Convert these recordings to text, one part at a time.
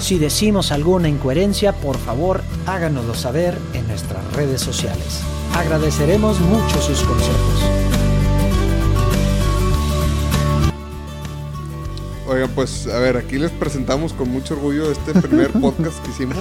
Si decimos alguna incoherencia, por favor háganoslo saber en nuestras redes sociales. Agradeceremos mucho sus consejos. Oigan, pues a ver, aquí les presentamos con mucho orgullo este primer podcast que hicimos.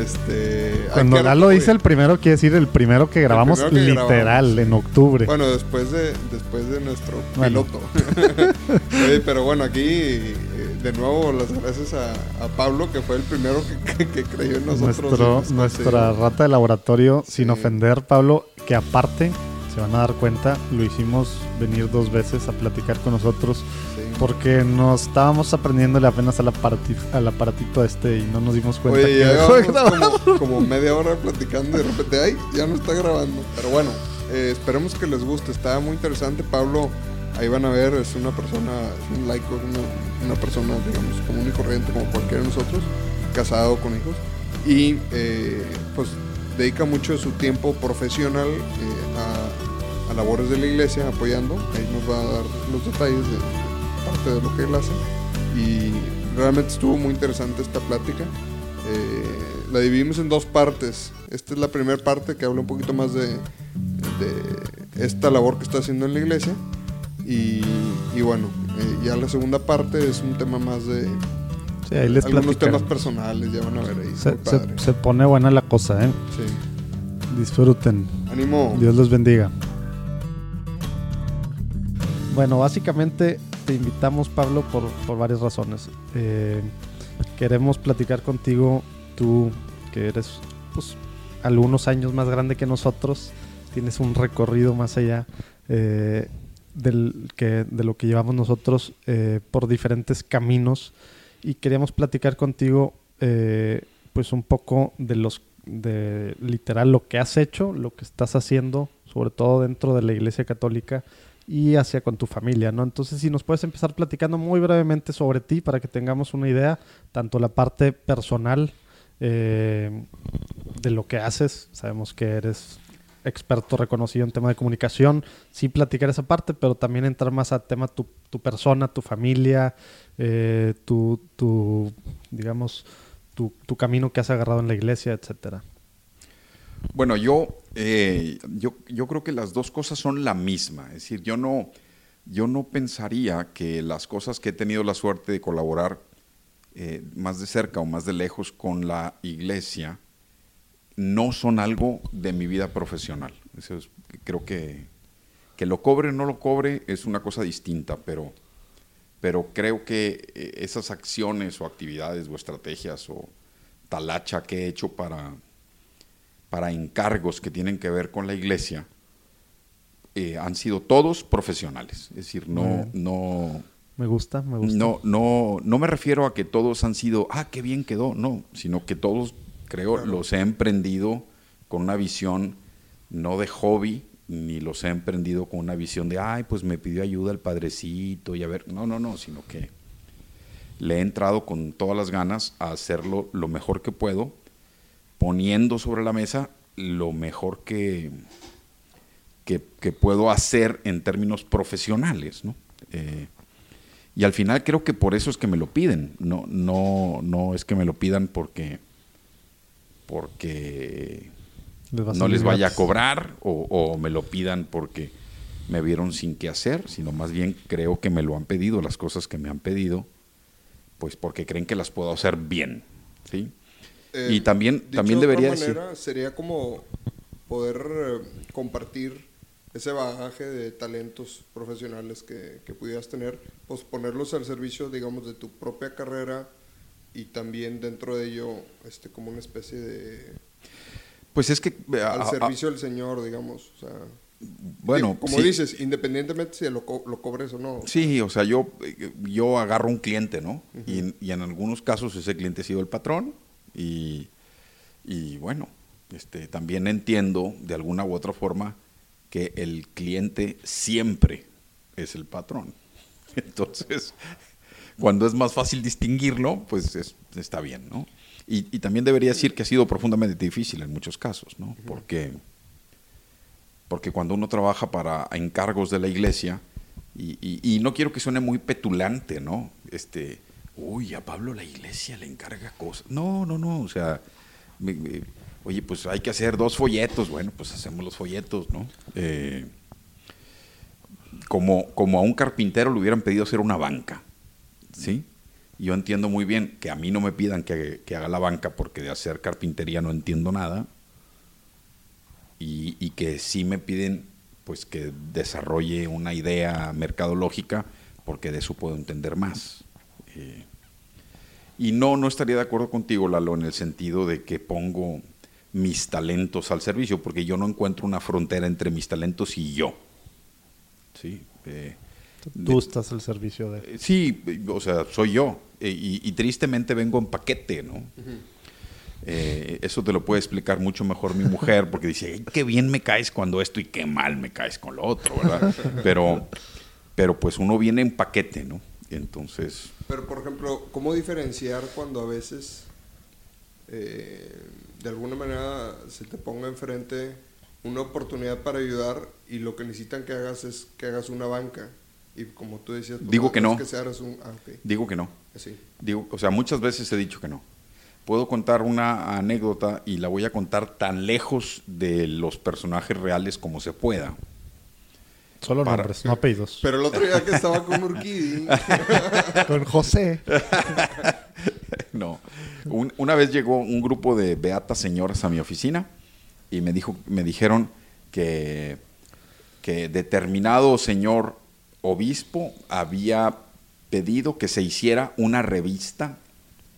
Este, Cuando Lalo dice el primero, quiere decir el primero que grabamos primero que literal grabamos. en octubre. Bueno, después de, después de nuestro Bueno. piloto. Oye, pero bueno, aquí eh, de nuevo las gracias a, a Pablo, que fue el primero que, que- que creyó en nosotros. Nuestro, nuestra rata de laboratorio, sin ofender, Pablo, que aparte, se van a dar cuenta, lo hicimos venir dos veces a platicar con nosotros Sí. Porque nos estábamos aprendiéndole apenas al, aparati- al aparatito este y no nos dimos cuenta Oye, que como, como media hora platicando y de repente, ay, ya no está grabando. Pero bueno, eh, esperemos que les guste. Está muy interesante. Pablo, ahí van a ver, es una persona, es un laico, una, una persona, digamos, común y corriente como cualquiera de nosotros, casado con hijos. Y eh, pues dedica mucho de su tiempo profesional eh, a, a labores de la iglesia, apoyando. Ahí nos va a dar los detalles de, de parte de lo que él hace. Y realmente estuvo muy interesante esta plática. Eh, la dividimos en dos partes. Esta es la primera parte que habla un poquito más de, de esta labor que está haciendo en la iglesia. Y, y bueno, eh, ya la segunda parte es un tema más de Sí, ahí les algunos temas personales, ya van a ver ahí. Se pone buena la cosa, ¿eh? Sí. Disfruten. Ánimo. Dios los bendiga. Bueno, básicamente te invitamos, Pablo, por, por varias razones. Eh, queremos platicar contigo, tú que eres pues, algunos años más grande que nosotros, tienes un recorrido más allá eh, del, que, de lo que llevamos nosotros eh, por diferentes caminos y queríamos platicar contigo eh, pues un poco de los de literal lo que has hecho, lo que estás haciendo, sobre todo dentro de la Iglesia Católica y hacia con tu familia, ¿no? Entonces, si nos puedes empezar platicando muy brevemente sobre ti para que tengamos una idea, tanto la parte personal eh, de lo que haces, sabemos que eres experto reconocido en tema de comunicación, sí platicar esa parte, pero también entrar más a tema tu, tu persona, tu familia, eh, tu, tu, digamos, tu, tu camino que has agarrado en la iglesia, etcétera. Bueno, yo, eh, yo, yo creo que las dos cosas son la misma. Es decir, yo no, yo no pensaría que las cosas que he tenido la suerte de colaborar eh, más de cerca o más de lejos con la iglesia no son algo de mi vida profesional. Creo que, que lo cobre o no lo cobre es una cosa distinta, pero, pero creo que eh, esas acciones o actividades o estrategias o talacha que he hecho para, para encargos que tienen que ver con la iglesia eh, han sido todos profesionales. Es decir, no, no, Me gusta, me gusta. no, no, no me refiero a que todos han sido, ah, qué bien quedó, no, sino que todos, creo, los he emprendido con una visión no de hobby, ni los he emprendido con una visión de, ay, pues me pidió ayuda el padrecito y a ver, no, no, no, sino que le he entrado con todas las ganas a hacerlo lo mejor que puedo, poniendo sobre la mesa lo mejor que, que, que puedo hacer en términos profesionales, ¿no? Eh, y al final creo que por eso es que me lo piden. No, no, no es que me lo pidan porque, porque Les no les vaya a cobrar o, o me lo pidan porque me vieron sin qué hacer, sino más bien creo que me lo han pedido, las cosas que me han pedido, pues porque creen que las puedo hacer bien. ¿sí? Eh, y también, dicho también de otra debería decir... manera, sería como poder eh, compartir ese bagaje de talentos profesionales que, que pudieras tener, pues ponerlos al servicio, digamos, de tu propia carrera y también dentro de ello este como una especie de Pues es que... eh, al a- a- servicio del Señor, digamos, o sea, bueno, digo, como sí. dices, independientemente si lo, co- lo cobres o no. Sí, o sea, yo, eh, yo agarro un cliente, ¿no? y, en- y en algunos casos ese cliente ha sido el patrón y, y bueno, este, también entiendo de alguna u otra forma que el cliente siempre es el patrón. Entonces, cuando es más fácil distinguirlo, pues es- está bien, ¿no? Y, y también debería decir que ha sido profundamente difícil en muchos casos, ¿no? Porque porque cuando uno trabaja para encargos de la iglesia, y, y- y no quiero que suene muy petulante, ¿no? Este, uy, a Pablo la iglesia le encarga cosas. No, no, no, o sea, oye, pues hay que hacer dos folletos, bueno, pues hacemos los folletos, ¿no? Eh, como, como a un carpintero le hubieran pedido hacer una banca, ¿sí? Yo entiendo muy bien que a mí no me pidan que, haga la banca porque de hacer carpintería no entiendo nada, y, y que sí me piden pues que desarrolle una idea mercadológica porque de eso puedo entender más. Eh, y no, no estaría de acuerdo contigo, Lalo, en el sentido de que pongo mis talentos al servicio, porque yo no encuentro una frontera entre mis talentos y yo. ¿Sí? Eh, Tú estás al servicio de... eh, Sí, o sea, soy yo. Eh, y, y tristemente vengo en paquete, ¿no? Eh, eso te lo puede explicar mucho mejor mi mujer, porque dice, "Ay, qué bien me caes cuando esto y qué mal me caes con lo otro, ¿verdad? Pero, pero pues uno viene en paquete, ¿no? Entonces, Pero, por ejemplo, ¿cómo diferenciar cuando a veces, eh, de alguna manera, se te ponga enfrente una oportunidad para ayudar y lo que necesitan que hagas es que hagas una banca? Y como tú decías, pues, Digo que no. es que se hagas un... Ah, ok. digo que no. Así. Digo, o sea, muchas veces he dicho que no. Puedo contar una anécdota y la voy a contar tan lejos de los personajes reales como se pueda. Solo Para- nombres, no apellidos. Pero el otro día que estaba con Urquidi, Con José. No. Un- una vez llegó un grupo de beatas señoras a mi oficina y me, dijo, me dijeron que, que determinado señor obispo había pedido que se hiciera una revista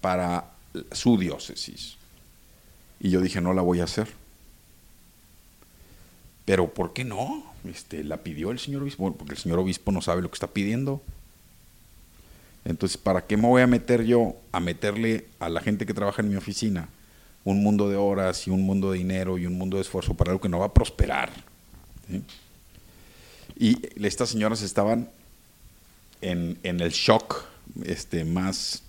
para su diócesis. Y yo dije, no la voy a hacer. Pero ¿por qué no? Este, la pidió el señor obispo. Bueno, porque el señor obispo no sabe lo que está pidiendo. Entonces, ¿para qué me voy a meter yo a meterle a la gente que trabaja en mi oficina un mundo de horas y un mundo de dinero y un mundo de esfuerzo para algo que no va a prosperar? ¿sí? Y estas señoras estaban en, en el shock este, más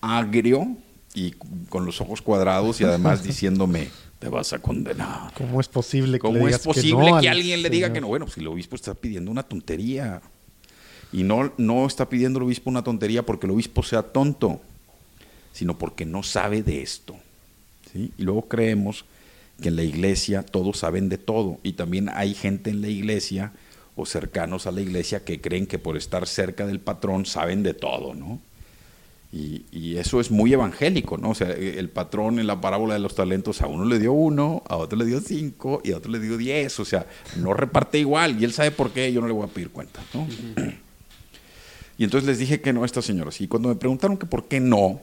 agrio y con los ojos cuadrados y además diciéndome, te vas a condenar. ¿Cómo es posible que ¿Cómo le es que posible no que al alguien le diga que no? Bueno, pues si el obispo está pidiendo una tontería. Y no, no está pidiendo el obispo una tontería porque el obispo sea tonto, sino porque no sabe de esto. ¿sí? Y luego creemos que en la iglesia todos saben de todo. Y también hay gente en la iglesia o cercanos a la iglesia que creen que por estar cerca del patrón saben de todo, ¿no? Y, y eso es muy evangélico, ¿no? O sea, el patrón en la parábola de los talentos a uno le dio uno, a otro le dio cinco y a otro le dio diez. O sea, no reparte igual y él sabe por qué, yo no le voy a pedir cuenta, ¿no? Y entonces les dije que no a estas señoras. Y cuando me preguntaron que por qué no,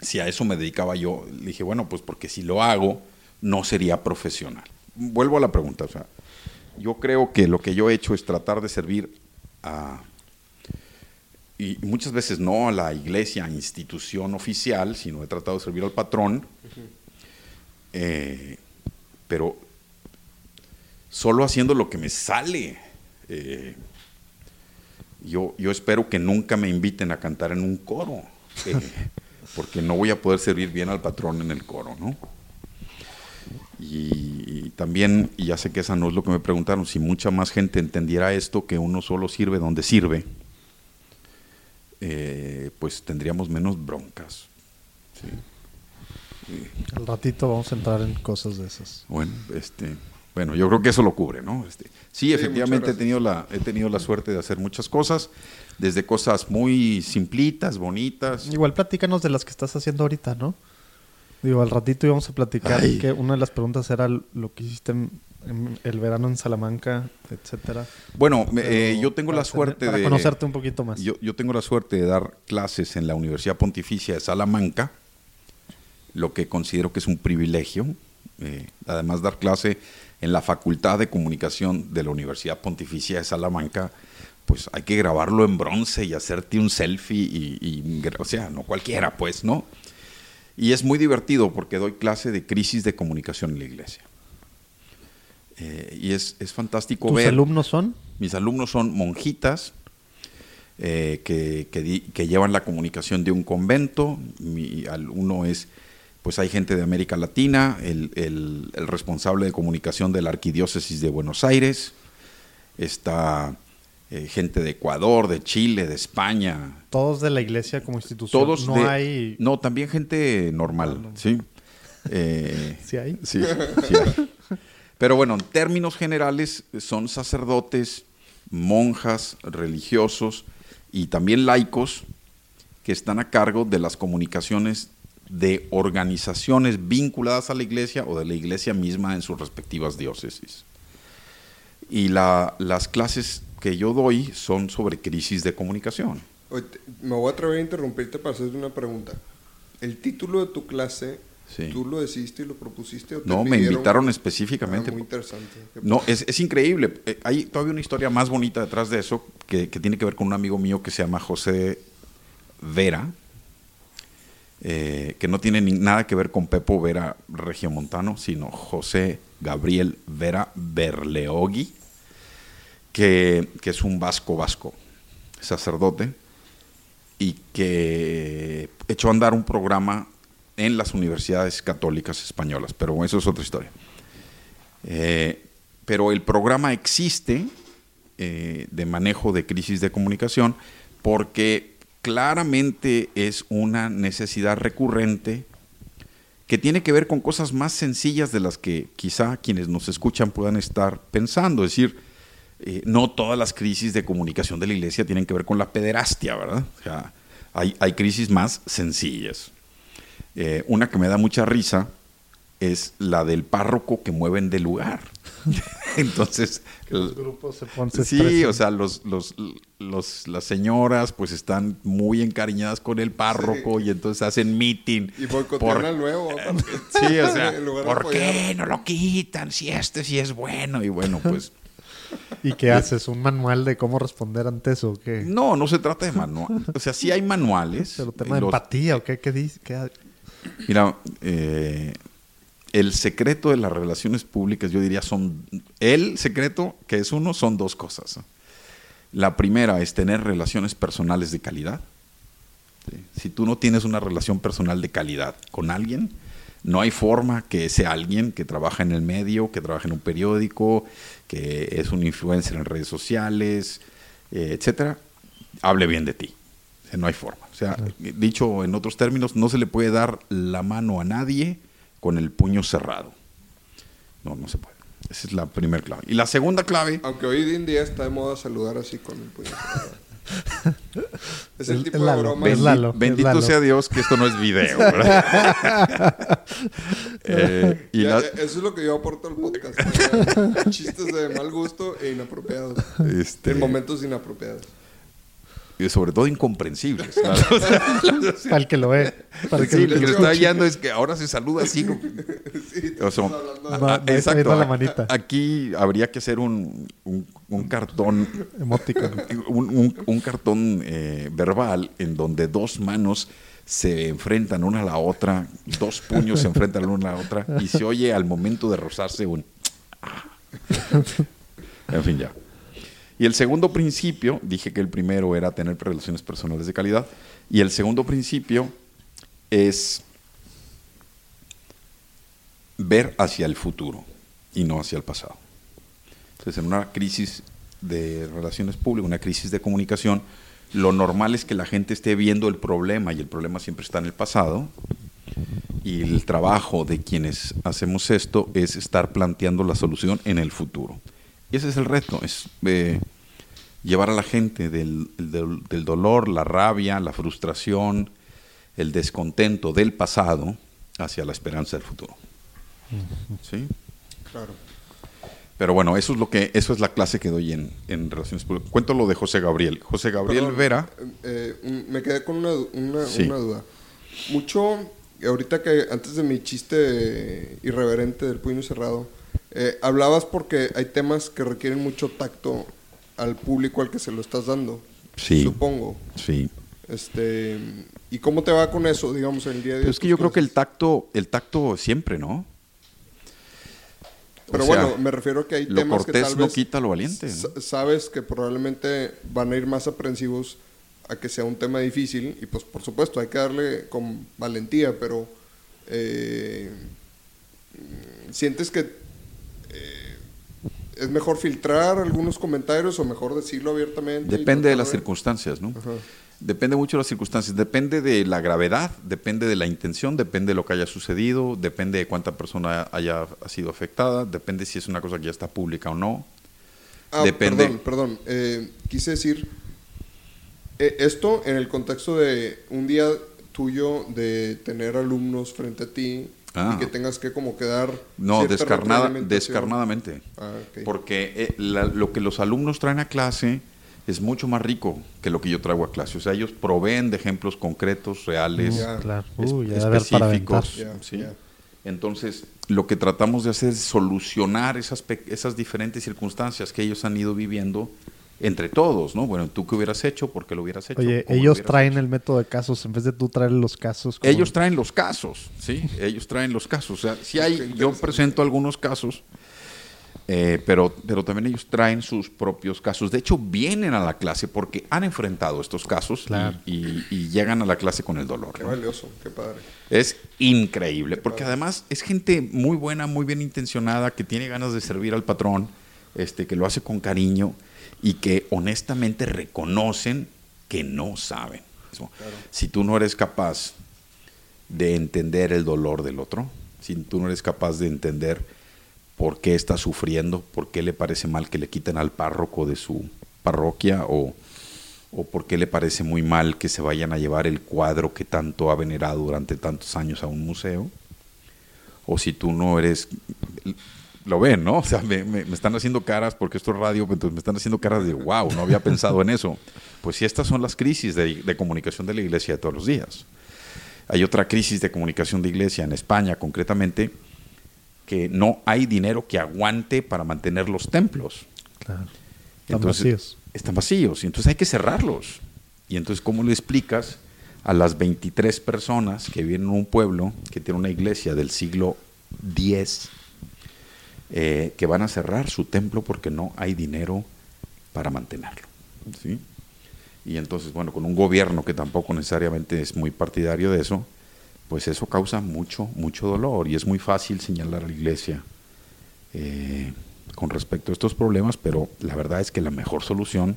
si a eso me dedicaba yo, le dije, bueno, pues porque si lo hago, no sería profesional. Vuelvo a la pregunta, o sea, yo creo que lo que yo he hecho es tratar de servir a, y muchas veces no a la iglesia, institución oficial, sino he tratado de servir al patrón, eh, pero solo haciendo lo que me sale. Eh, yo, yo espero que nunca me inviten a cantar en un coro, eh, porque no voy a poder servir bien al patrón en el coro, ¿no? Y, y también, y ya sé que esa no es lo que me preguntaron, si mucha más gente entendiera esto, que uno solo sirve donde sirve, eh, pues tendríamos menos broncas. ¿sí? Al ratito vamos a entrar en cosas de esas. Bueno, este, bueno, yo creo que eso lo cubre, ¿no? Este, sí, Sí, efectivamente he tenido la, he tenido la suerte de hacer muchas cosas, desde cosas muy simplitas, bonitas. Igual platícanos de las que estás haciendo ahorita, ¿no? Digo, al ratito íbamos a platicar Ay. que una de las preguntas era lo que hiciste en, en el verano en Salamanca, etcétera. Bueno, eh, yo tengo la suerte tener- para de... conocerte un poquito más. Yo, yo tengo la suerte de dar clases en la Universidad Pontificia de Salamanca, lo que considero que es un privilegio. Eh, además, dar clase en la Facultad de Comunicación de la Universidad Pontificia de Salamanca, pues hay que grabarlo en bronce y hacerte un selfie, y, y- o sea, no cualquiera, pues, ¿no? Y es muy divertido porque doy clase de crisis de comunicación en la iglesia. Eh, y es, es fantástico ¿Tus ver... alumnos son? Mis alumnos son monjitas eh, que, que di- que llevan la comunicación de un convento. Mi alumno es, pues hay gente de América Latina, el, el- el responsable de comunicación de la Arquidiócesis de Buenos Aires, está eh, gente de Ecuador, de Chile, de España, Todos de la iglesia como institución. todos no de- hay. No, también gente normal, No, no. ¿sí? Eh, ¿Sí hay? Sí, sí hay. Pero bueno, en términos generales son sacerdotes, monjas, religiosos y también laicos que están a cargo de las comunicaciones de organizaciones vinculadas a la iglesia o de la iglesia misma en sus respectivas diócesis. Y la- las clases que yo doy son sobre crisis de comunicación. Me voy a atrever a interrumpirte para hacerte una pregunta. ¿El título de tu clase, Sí. tú lo decidiste y lo propusiste? O te No, me invitaron Ah, específicamente. muy interesante. No, es, es increíble. Eh, hay todavía una historia más bonita detrás de eso que, que tiene que ver con un amigo mío que se llama José Vera, eh, que no tiene ni- nada que ver con Pepo Vera Regiomontano, sino José Gabriel Vera Berleogui, que, es un vasco vasco, sacerdote, y que echó a andar un programa en las universidades católicas españolas, pero eso es otra historia. Eh, pero el programa existe eh, de manejo de crisis de comunicación porque claramente es una necesidad recurrente que tiene que ver con cosas más sencillas de las que quizá quienes nos escuchan puedan estar pensando. Es decir, eh, no todas las crisis de comunicación de la iglesia tienen que ver con la pederastia, ¿verdad? O sea, hay, hay crisis más sencillas. Eh, una que me da mucha risa es la del párroco que mueven de lugar. Entonces, Que los grupos se ponen. sí, o sea, los, los, los- las señoras pues están muy encariñadas con el párroco y entonces hacen meeting. Y boicotean por- al nuevo. Sí, o sea, ¿por qué no lo quitan si este sí es bueno? Y bueno, pues ¿Y qué haces? ¿Un manual de cómo responder ante eso? o ¿Qué? no, no se trata de manual. O sea, sí hay manuales. ¿Pero tema de Los- empatía o qué? ¿Qué dice? ¿Qué? Mira, eh, el secreto de las relaciones públicas, yo diría, son. El secreto, que es uno, son dos cosas. La primera es tener relaciones personales de calidad. Si tú no tienes una relación personal de calidad con alguien, no hay forma que ese alguien que trabaja en el medio, que trabaja en un periódico, que es un influencer en redes sociales, eh, etcétera, hable bien de ti. O sea, no hay forma. O sea, dicho en otros términos, no se le puede dar la mano a nadie con el puño cerrado. No, no se puede. Esa es la primera clave. Y la segunda clave, Aunque hoy en día está de moda saludar así con el puño cerrado. Es el tipo de broma. bendi- Lalo, bendito Lalo. sea Dios que esto no es video. Eh, y Ya, la- ya, eso es lo que yo aporto al podcast. Chistes de mal gusto e inapropiados. este, En momentos inapropiados. Y sobre todo incomprensibles. ¿verdad? O sea, Para el que lo ve. Para el que sí, lo lo que escucha. está hallando es que ahora se saluda así. como- Sí, O sea, la manita. Aquí habría que hacer un, un- un cartón, un- un cartón eh, verbal en donde dos manos se enfrentan una a la otra, dos puños se enfrentan una a la otra y se oye al momento de rozarse un... En fin, ya. Y el segundo principio, dije que el primero era tener relaciones personales de calidad, y el segundo principio es ver hacia el futuro y no hacia el pasado. Entonces, en una crisis de relaciones públicas, una crisis de comunicación, lo normal es que la gente esté viendo el problema y el problema siempre está en el pasado. Y el trabajo de quienes hacemos esto es estar planteando la solución en el futuro. Y ese es el reto, eh, llevar a la gente del, del- del dolor, la rabia, la frustración, el descontento del pasado hacia la esperanza del futuro. ¿Sí? Claro. Pero bueno, eso es lo que, eso es la clase que doy en, en relaciones públicas. Cuento lo de José Gabriel. José Gabriel Perdón, Vera. eh, un- me quedé con una, du- una, Sí. una duda. Mucho, ahorita que antes de mi chiste irreverente del puño cerrado, eh, hablabas porque hay temas que requieren mucho tacto al público al que se lo estás dando. Sí. Supongo. Sí. Este, ¿Y cómo te va con eso, digamos, en el día de es que yo creo que el tacto, el tacto siempre, ¿no? Pero o sea, bueno, me refiero a que hay temas que cortés tal no vez quita lo valiente. sabes que probablemente van a ir más aprensivos a que sea un tema difícil y pues por supuesto hay que darle con valentía, pero eh, sientes que eh, es mejor filtrar algunos comentarios o mejor decirlo abiertamente. Depende de las circunstancias, ¿no? Ajá. Depende mucho de las circunstancias, depende de la gravedad, depende de la intención, depende de lo que haya sucedido, depende de cuánta persona haya ha sido afectada, depende si es una cosa que ya está pública o no. Ah, Depende. Perdón, perdón. Eh, quise decir, eh, esto en el contexto de un día tuyo de tener alumnos frente a ti Ah. y que tengas que como quedar... No, descarnada, descarnadamente. Ah. Porque eh, la- lo que los alumnos traen a clase es mucho más rico que lo que yo traigo a clase. O sea, ellos proveen de ejemplos concretos, reales. Claro. es- específicos. Ya, ¿sí? ya. Entonces, lo que tratamos de hacer es solucionar esas, pe- esas diferentes circunstancias que ellos han ido viviendo entre todos, ¿no? Bueno, ¿tú qué hubieras hecho? ¿Por qué lo hubieras hecho? Oye, ¿Cómo lo ellos traen hecho? el método de casos en vez de tú traer los casos. como- Ellos traen los casos, ¿sí? Ellos traen los casos. O sea, si hay, yo presento algunos casos, eh, pero, pero también ellos traen sus propios casos. De hecho, vienen a la clase porque han enfrentado estos casos y- Claro. y, y llegan a la clase con el dolor. Qué ¿no? valioso, qué padre. Es increíble, porque además es gente muy buena, muy bien intencionada, que tiene ganas de servir al patrón, este, que lo hace con cariño y que honestamente reconocen que no saben. Si tú no eres capaz de entender el dolor del otro, si tú no eres capaz de entender por qué está sufriendo, por qué le parece mal que le quiten al párroco de su parroquia o, o por qué le parece muy mal que se vayan a llevar el cuadro que tanto ha venerado durante tantos años a un museo, o si tú no eres... Lo ven, ¿no? O sea, me, me- me están haciendo caras, porque esto es radio, entonces me están haciendo caras de, wow, no había pensado en eso. Pues sí, estas son las crisis de, de comunicación de la iglesia de todos los días. Hay otra crisis de comunicación de iglesia en España, concretamente, que no hay dinero que aguante para mantener los templos. Claro. Están Entonces, vacíos. Están vacíos. Y entonces hay que cerrarlos. Y entonces, ¿cómo le explicas a las 23 personas que viven en un pueblo que tiene una iglesia del siglo X eh, que van a cerrar su templo porque no hay dinero para mantenerlo? ¿sí? Y entonces, bueno, con un gobierno que tampoco necesariamente es muy partidario de eso, pues eso causa mucho, mucho dolor. Y es muy fácil señalar a la iglesia eh, con respecto a estos problemas, pero la verdad es que la mejor solución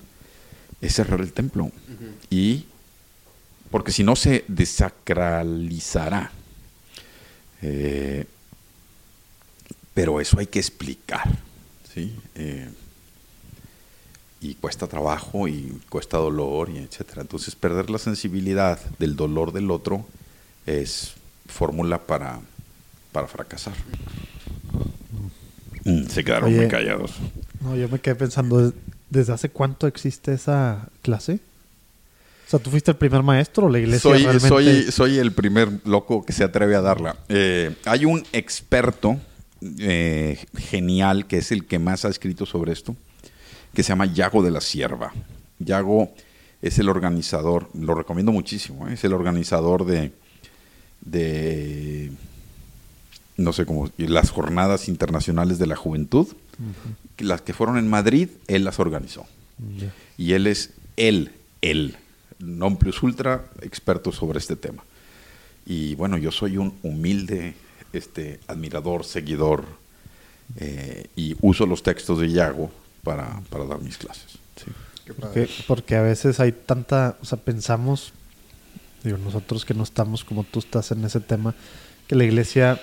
es cerrar el templo. Y porque si no se desacralizará. Eh, pero eso hay que explicar. ¿sí? Eh, y cuesta trabajo y cuesta dolor y etcétera. Entonces perder la sensibilidad del dolor del otro es fórmula para, para fracasar. Mm, se quedaron Oye, muy callados. No, yo me quedé pensando, ¿des- ¿desde hace cuánto existe esa clase? O sea, ¿tú fuiste el primer maestro o la iglesia Soy, realmente? soy, soy el primer loco que se atreve a darla. Eh, hay un experto eh, genial que es el que más ha escrito sobre esto, que se llama Yago de la Sierva. Yago es el organizador, lo recomiendo muchísimo, ¿eh? es el organizador de, de, no sé cómo, las jornadas internacionales de la juventud, las que fueron en Madrid, él las organizó. Y él es él, él, non plus ultra experto sobre este tema. Y bueno, yo soy un humilde este, admirador, seguidor, eh, y uso los textos de Yago para, para dar mis clases. sí. Porque, porque a veces hay tanta, o sea, pensamos, digo, nosotros que no estamos como tú estás en ese tema, que la iglesia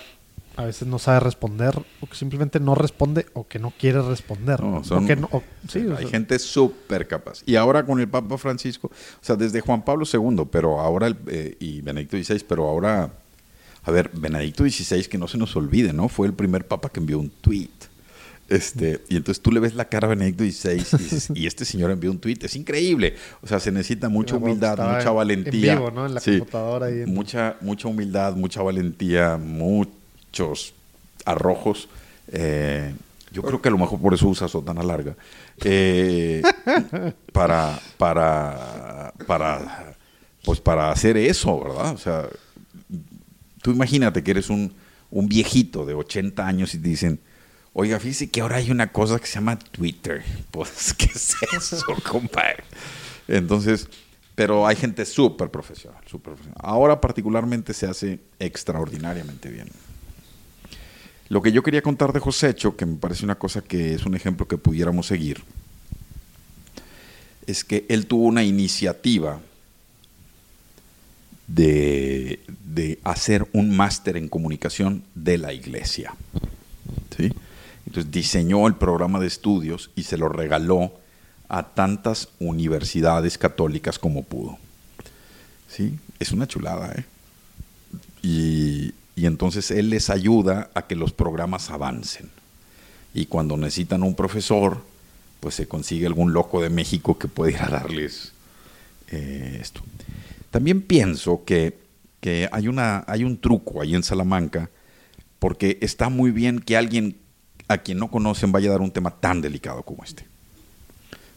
a veces no sabe responder, o que simplemente no responde, o que no quiere responder. No, o son- que no- o- sí, o Hay sea, gente súper capaz. Y ahora con el Papa Francisco, o sea, desde Juan Pablo II, pero ahora, el- eh, y Benedicto XVI, pero ahora, A ver, Benedicto XVI, que no se nos olvide, ¿no? Fue el primer papa que envió un tweet. Este, y entonces tú le ves la cara a Benedicto XVI y, dices, y este señor envió un tweet. Es increíble. O sea, se necesita mucha humildad, mucha valentía. En vivo, ¿no? En la computadora. Ahí mucha, mucha humildad, mucha valentía, muchos arrojos. Eh, yo creo que a lo mejor por eso usa sotana larga. Eh, para, para, para, pues para hacer eso, ¿verdad? O sea, tú imagínate que eres un, un viejito de 80 años y te dicen, oiga, fíjese que ahora hay una cosa que se llama Twitter. Pues, ¿qué es eso, compadre? Entonces, pero hay gente súper profesional, súper profesional. Ahora particularmente se hace extraordinariamente bien. Lo que yo quería contar de Josécho, que me parece una cosa que es un ejemplo que pudiéramos seguir, es que él tuvo una iniciativa de, hacer un máster en comunicación de la iglesia. ¿sí? Entonces diseñó el programa de estudios y se lo regaló a tantas universidades católicas como pudo. ¿Sí? Es una chulada, ¿eh? Y, y entonces él les ayuda a que los programas avancen. Y cuando necesitan un profesor, pues se consigue algún loco de México que pueda ir a darles eh, esto. También pienso que, hay, una, hay un truco ahí en Salamanca, porque está muy bien que alguien a quien no conocen vaya a dar un tema tan delicado como este.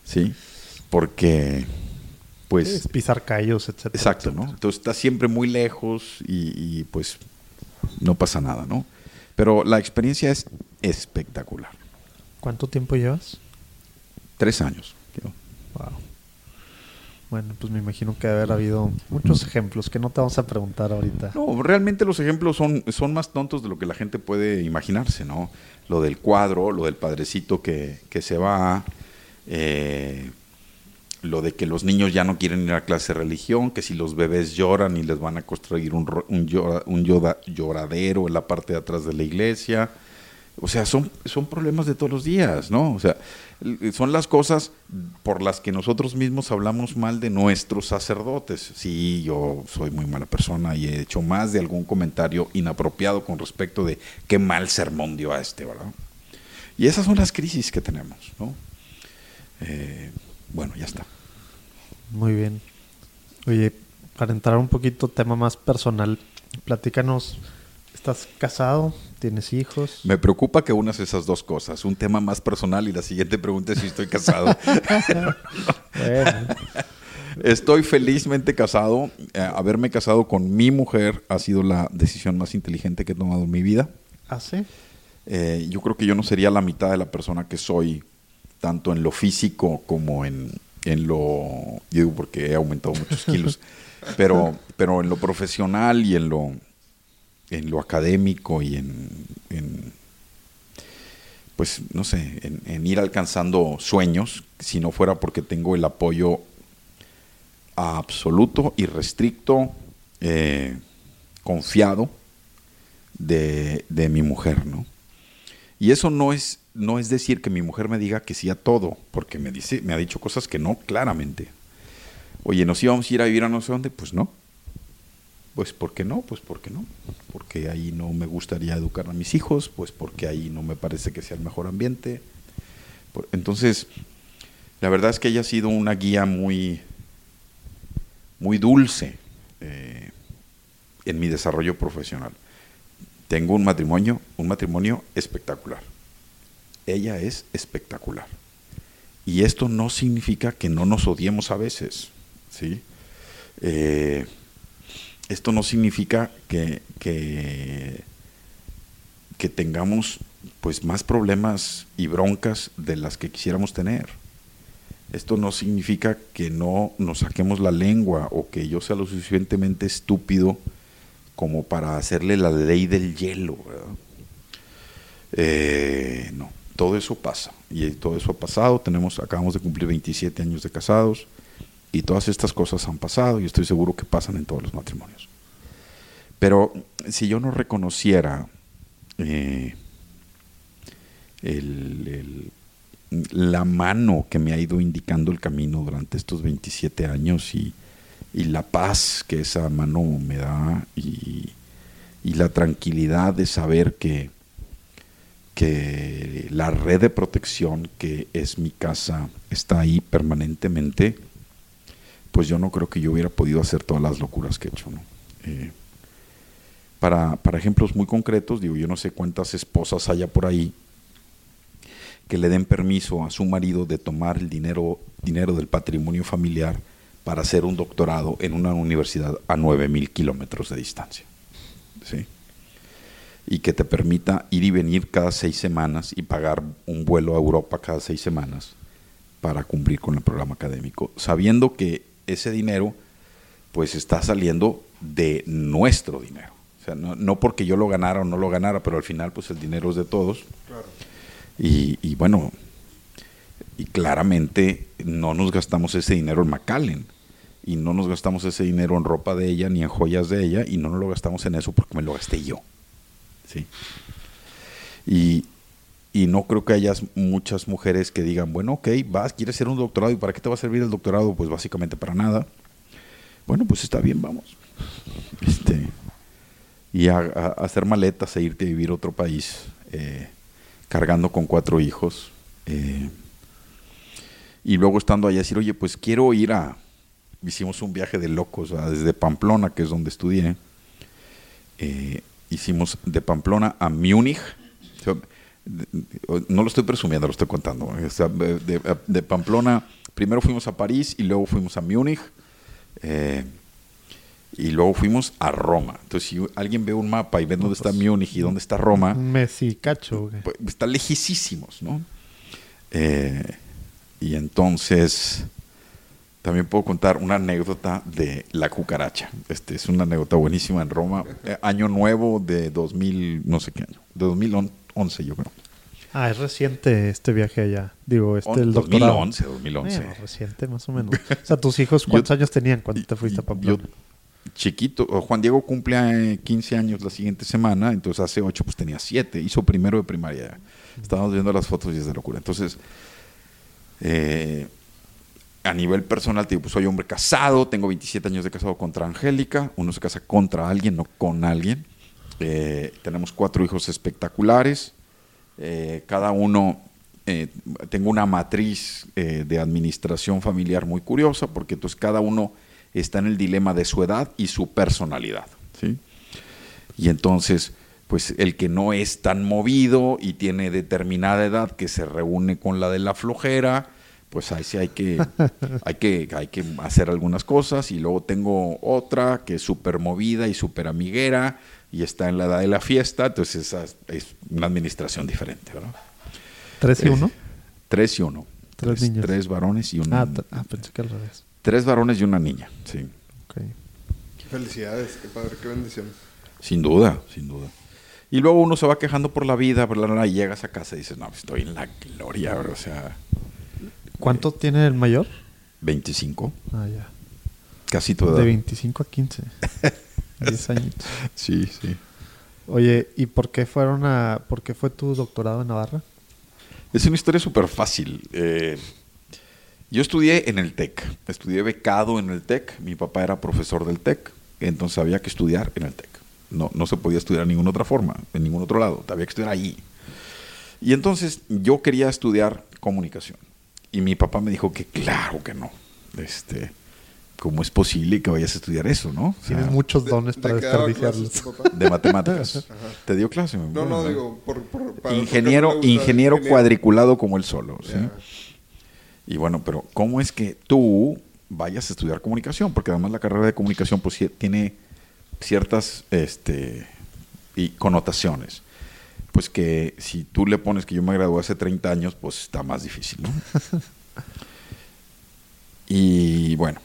¿Sí? Porque, pues... pisar callos, etc. Exacto, ¿no? Entonces está siempre muy lejos y pues no pasa nada, ¿no? Pero la experiencia es espectacular. ¿Cuánto tiempo llevas? Tres años. Wow. Bueno, pues me imagino que debe haber habido muchos ejemplos que no te vamos a preguntar ahorita. No, realmente los ejemplos son, son más tontos de lo que la gente puede imaginarse, ¿no? Lo del cuadro, lo del padrecito que, que se va, eh, lo de que los niños ya no quieren ir a clase de religión, que si los bebés lloran y les van a construir un, un, lloradero en la parte de atrás de la iglesia. O sea, son, son problemas de todos los días, ¿no? O sea, son las cosas por las que nosotros mismos hablamos mal de nuestros sacerdotes. Sí, yo soy muy mala persona y he hecho más de algún comentario inapropiado con respecto de qué mal sermón dio a este, ¿verdad? Y esas son las crisis que tenemos, ¿no? Eh, bueno, ya está. Muy bien. Oye, para entrar un poquito tema más personal, platícanos, ¿estás casado? ¿Tienes hijos? Me preocupa que unas esas dos cosas, un tema más personal y la siguiente pregunta es si estoy casado. Estoy felizmente casado. Eh, haberme casado con mi mujer ha sido la decisión más inteligente que he tomado en mi vida. ¿Ah, sí? Eh, yo creo que yo no sería la mitad de la persona que soy, tanto en lo físico como en, en lo, digo porque he aumentado muchos kilos, pero, pero en lo profesional y en lo, en lo académico y en, pues no sé, en, ir alcanzando sueños, si no fuera porque tengo el apoyo absoluto y restricto, eh, confiado de, de mi mujer, ¿no? Y eso no es no es decir que mi mujer me diga que sí a todo, porque me, dice, me ha dicho cosas que no, claramente. Oye, ¿nos íbamos a ir a vivir a no sé dónde? Pues no. Pues ¿por qué no? Pues porque no. Porque ahí no me gustaría educar a mis hijos, pues porque ahí no me parece que sea el mejor ambiente. entonces, la verdad es que ella ha sido una guía muy, muy dulce eh, en mi desarrollo profesional. Tengo un matrimonio, un matrimonio espectacular ella es espectacular. Y esto no significa que no nos odiemos a veces, ¿sí? Eh, esto no significa que, que, tengamos pues más problemas y broncas de las que quisiéramos tener. Esto no significa que no nos saquemos la lengua o que yo sea lo suficientemente estúpido como para hacerle la ley del hielo. Eh, no todo eso pasa y todo eso ha pasado. Tenemos, acabamos de cumplir 27 años de casados y todas estas cosas han pasado y estoy seguro que pasan en todos los matrimonios. Pero si yo no reconociera eh, la mano que me ha ido indicando el camino durante estos 27 años y, la paz que esa mano me da y, y la tranquilidad de saber que, que la red de protección que es mi casa está ahí permanentemente, pues yo no creo que yo hubiera podido hacer todas las locuras que he hecho. Eh, para, para ejemplos muy concretos, digo, yo no sé cuántas esposas haya por ahí que le den permiso a su marido de tomar el dinero, dinero del patrimonio familiar para hacer un doctorado en una universidad a 9.000 kilómetros de distancia. ¿sí? Y que te permita ir y venir cada seis semanas y pagar un vuelo a Europa cada seis semanas para cumplir con el programa académico, sabiendo que ese dinero pues está saliendo de nuestro dinero. O sea, no, no porque yo lo ganara o no lo ganara, pero al final pues el dinero es de todos. Claro. Y, y bueno, y claramente no nos gastamos ese dinero en McAllen y no nos gastamos ese dinero en ropa de ella ni en joyas de ella y no nos lo gastamos en eso porque me lo gasté yo. ¿sí? Y, y no creo que haya muchas mujeres que digan, bueno, ok, vas, quieres hacer un doctorado y ¿para qué te va a servir el doctorado? Pues básicamente para nada. Bueno, pues está bien, vamos. Este, y a, hacer maletas e irte a vivir a otro país, eh, cargando con cuatro hijos. Eh, y luego estando allá decir, oye, pues quiero ir a, hicimos un viaje de locos desde Pamplona, que es donde estudié. Eh, hicimos de Pamplona a Múnich. No lo estoy presumiendo, lo estoy contando. O sea, de, de- de Pamplona, primero fuimos a París y luego fuimos a Múnich. eh, y luego fuimos a Roma. Entonces, si alguien ve un mapa y ve dónde está Múnich y dónde está Roma, Messi, cacho. pues, está lejísimos, ¿no? Eh, y entonces también puedo contar una anécdota de la cucaracha. Este es una anécdota buenísima en Roma, Eh, año nuevo de 2000, no sé qué año, de 2011 yo creo. Ah, es reciente este viaje allá. Digo, este el doctorado. 2011, 2011. Bueno, reciente más o menos. O sea, tus hijos, ¿cuántos años tenían cuando te fuiste a Pamplona? Yo, chiquito, Juan Diego cumple eh, 15 años la siguiente semana, entonces hace 8 pues tenía 7, hizo primero de primaria. Estábamos viendo las fotos y es de locura. Entonces, eh, a nivel personal, te digo, pues soy hombre casado, tengo 27 años de casado contra Angélica, uno se casa contra alguien, no con alguien. Eh, tenemos cuatro hijos espectaculares, eh, cada uno, eh, tengo una matriz eh, de administración familiar muy curiosa, porque entonces cada uno está en el dilema de su edad y su personalidad. ¿sí? Y entonces, pues el que no es tan movido y tiene determinada edad que se reúne con la de la flojera, pues ahí sí hay que, hay que, hay que hacer algunas cosas. Y luego tengo otra que es súper movida y súper amiguera y está en la edad de la fiesta, entonces esa es, es una administración diferente, ¿verdad? ¿Tres y Eh, uno? Tres y uno. Tres tres, niños. tres varones y una Ah, ah, pensé que al revés. Tres varones y una niña, sí. Ok. Qué felicidades, qué padre, qué bendición. Sin duda, sin duda. Y luego uno se va quejando por la vida, bla, bla, bla, y llegas a casa y dices, no, estoy en la gloria, bro", o sea, ¿Cuánto tiene el mayor? 25, Ah, ya. casi tu edad. De 25 a 15. 10 años. Sí, sí. Oye, ¿y por qué fueron a... ¿Por qué fue tu doctorado en Navarra? Es una historia súper fácil. Eh, yo estudié en el TEC, estudié becado en el TEC, mi papá era profesor del TEC, entonces había que estudiar en el TEC. No, no se podía estudiar de ninguna otra forma, en ningún otro lado, había que estudiar ahí. Y entonces yo quería estudiar comunicación. Y mi papá me dijo que claro que no. Este, ¿Cómo es posible que vayas a estudiar eso, no? O sea, Tienes muchos ¿De- dones de para daba desperdiciarlos. de matemáticas. ¿Te dio clase? No, no, digo, por, por, para- ingeniero, ingeniero ingeniero. cuadriculado como él solo. ¿sí? Y bueno, pero ¿cómo es que tú vayas a estudiar comunicación? Porque además la carrera de comunicación pues tiene ciertas este, y connotaciones. Pues que si tú le pones que yo me gradué hace 30 años, pues está más difícil, ¿no? y bueno.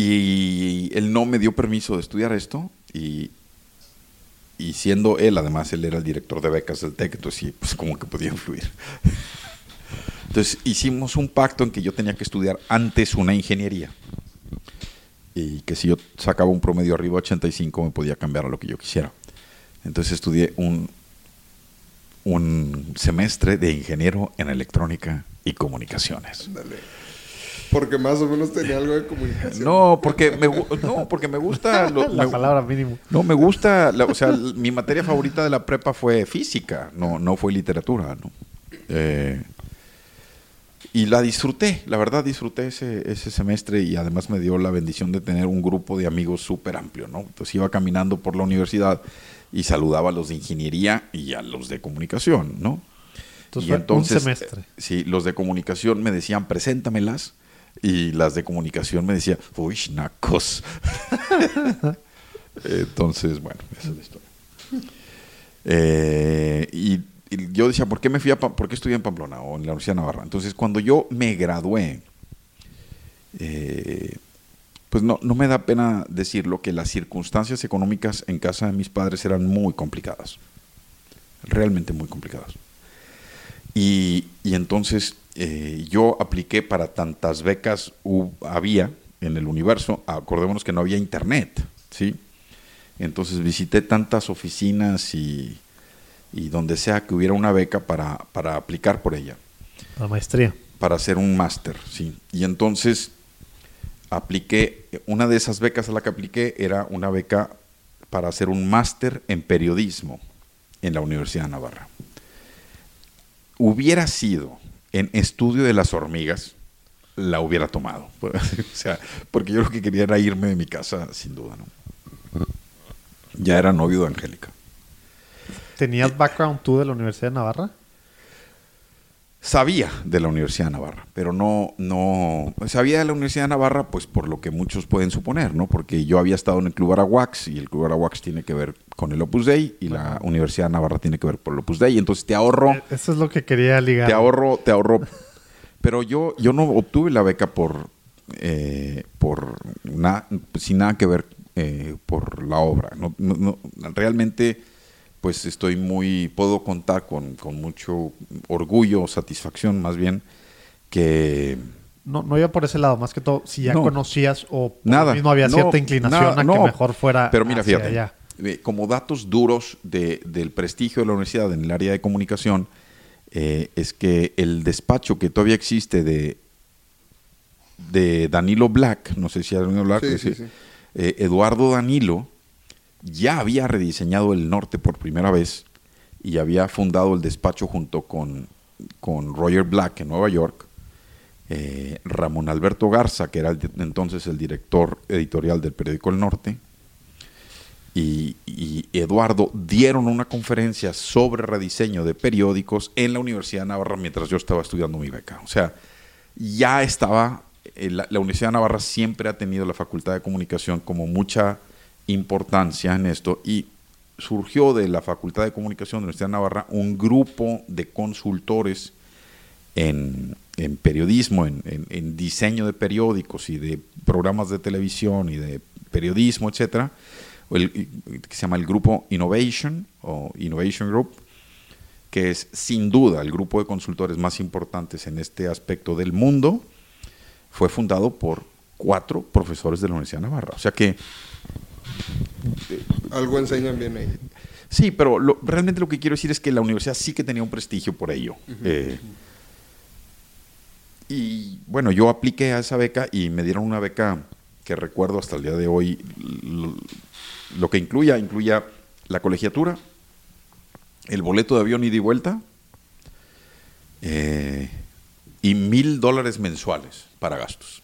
Y él no me dio permiso de estudiar esto y, y siendo él, además él era el director de becas del TEC, entonces sí, pues como que podía influir. Entonces hicimos un pacto en que yo tenía que estudiar antes una ingeniería y que si yo sacaba un promedio arriba de 85 me podía cambiar a lo que yo quisiera. Entonces estudié un, un semestre de ingeniero en electrónica y comunicaciones. Ándale. Porque más o menos tenía algo de comunicación. No, porque me, no, porque me gusta... lo- La me- palabra mínimo. No, me gusta, la- o sea, mi materia favorita de la prepa fue física, no, no fue literatura, ¿no? Eh, y la disfruté, la verdad disfruté ese, ese semestre y además me dio la bendición de tener un grupo de amigos súper amplio, ¿no? Entonces iba caminando por la universidad y saludaba a los de ingeniería y a los de comunicación, ¿no? Entonces Y fue un semestre. eh, sí, los de comunicación me decían, preséntamelas. Y las de comunicación me decían, uy, nacos. Entonces, bueno, esa es la historia. Eh, y, yo decía, ¿por qué me fui a por qué estudié en Pamplona o en la Universidad de Navarra? Entonces, cuando yo me gradué, eh, pues no, no me da pena decirlo que las circunstancias económicas en casa de mis padres eran muy complicadas. Realmente muy complicadas. Y, y entonces eh, yo apliqué para tantas becas había en el universo. Acordémonos que no había internet, ¿sí? Entonces visité tantas oficinas y, y donde sea que hubiera una beca para, para aplicar por ella, La maestría. para hacer un máster, ¿sí? Y entonces apliqué, una de esas becas a la que apliqué era una beca para hacer un máster en periodismo en la Universidad de Navarra hubiera sido en estudio de las hormigas, la hubiera tomado. o sea, porque yo lo que quería era irme de mi casa, sin duda, ¿no? Ya era novio de Angélica. ¿Tenías background tú de la Universidad de Navarra? Sabía de la Universidad de Navarra, pero no, no, sabía de la Universidad de Navarra, pues por lo que muchos pueden suponer, ¿no? Porque yo había estado en el Club Arahuax y el Club Arahuax tiene que ver con el Opus Dei y la Universidad de Navarra tiene que ver por el Opus Dei. Entonces te ahorro, Eh, Eso es lo que quería ligar. te ahorro, te ahorro. Pero yo, yo no obtuve la beca por, eh, por na- sin nada que ver eh, por la obra. No, no- no, realmente, pues estoy muy, puedo contar con, con mucho orgullo, satisfacción más bien, que No, no iba por ese lado, más que todo, si ya No. conocías o por nada. lo mismo había No, cierta inclinación nada, a que mejor fuera Pero mira, hacia fíjate, allá. eh, como datos duros de- del prestigio de la universidad en el área de comunicación, eh, es que el despacho que todavía existe de, de Danilo Black, no sé si Sí, sí, sí, sí. eh, Eduardo Danilo ya había rediseñado el norte por primera vez y había fundado el despacho junto con, con Roger Black en Nueva York. eh, Ramón Alberto Garza, que era entonces el director editorial del periódico El Norte, y, y Eduardo dieron una conferencia sobre rediseño de periódicos en la Universidad de Navarra mientras yo estaba estudiando mi beca. O sea, ya estaba, eh, la, la Universidad de Navarra siempre ha tenido la Facultad de Comunicación como mucha importancia en esto y surgió de la Facultad de Comunicación de la Universidad de Navarra un grupo de consultores en, periodismo, en, diseño de periódicos y de programas de televisión y de periodismo, etcétera, que se llama el grupo Innovation o Innovation Group, que es sin duda el grupo de consultores más importantes en este aspecto del mundo, fue fundado por cuatro profesores de la Universidad de Navarra. O sea que Algo enseñan bien ahí. Sí, pero lo- realmente lo que quiero decir es que la universidad sí que tenía un prestigio por ello. Eh, y bueno, yo apliqué a esa beca y me dieron una beca que recuerdo hasta el día de hoy. Lo, lo que incluya, incluya la colegiatura, el boleto de avión ida y vuelta eh, y mil dólares mensuales para gastos.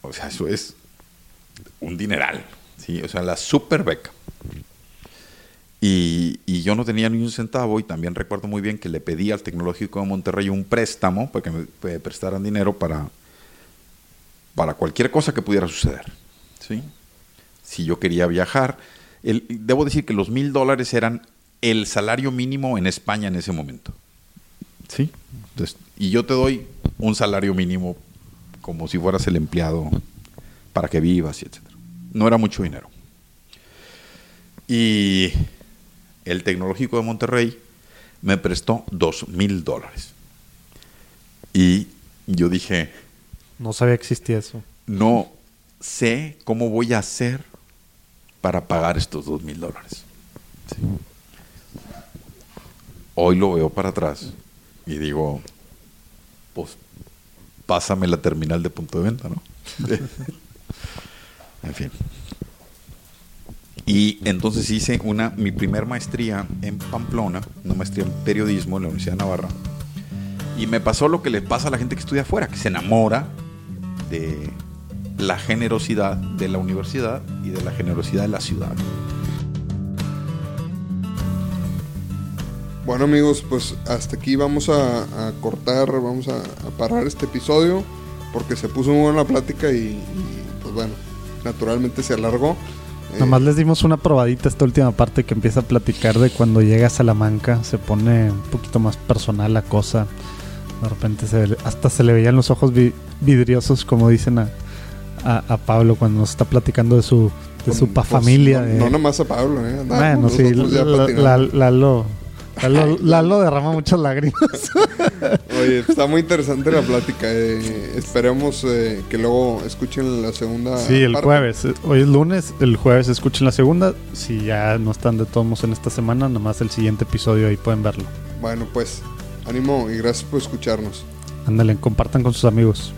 O sea, eso es un dineral, ¿sí? O sea, la super beca. Y, yo no tenía ni un centavo y también recuerdo muy bien que le pedí al Tecnológico de Monterrey un préstamo para que me prestaran dinero para, para cualquier cosa que pudiera suceder. ¿sí? Si yo quería viajar, debo decir que los mil dólares eran el salario mínimo en España en ese momento. ¿sí? Y yo te doy un salario mínimo como si fueras el empleado para que vivas y etcétera. No era mucho dinero. Y el Tecnológico de Monterrey me prestó dos mil dólares. Y yo dije, No sabía que existía eso. no sé cómo voy a hacer para pagar estos dos mil dólares. Hoy lo veo para atrás y digo, pues pásame la terminal de punto de venta, ¿no? en fin. Y entonces hice una, mi primer maestría en Pamplona, una maestría en periodismo en la Universidad de Navarra. Y me pasó lo que le pasa a la gente que estudia afuera, que se enamora de la generosidad de la universidad y de la generosidad de la ciudad. Bueno amigos, pues hasta aquí vamos a, cortar, vamos a, parar este episodio porque se puso muy buena plática y pues bueno, naturalmente se alargó. Nada más les dimos una probadita esta última parte que empieza a platicar de cuando llega a Salamanca, se pone un poquito más personal la cosa. De repente se, hasta se le veían los ojos vi, vidriosos, como dicen a, a, a, Pablo cuando nos está platicando de su, de su pa familia. No, de... no nomás a Pablo, ¿eh? bueno, sí, Lalo, Lalo, Lalo derrama muchas lágrimas. Oye, está muy interesante la plática. Eh, esperemos eh, que luego escuchen la segunda. Sí, el parte. jueves. Hoy es lunes, el jueves escuchen la segunda. Si ya no están de todos en esta semana, nomás el siguiente episodio ahí pueden verlo. Bueno, pues ánimo y gracias por escucharnos. Ándale, compartan con sus amigos.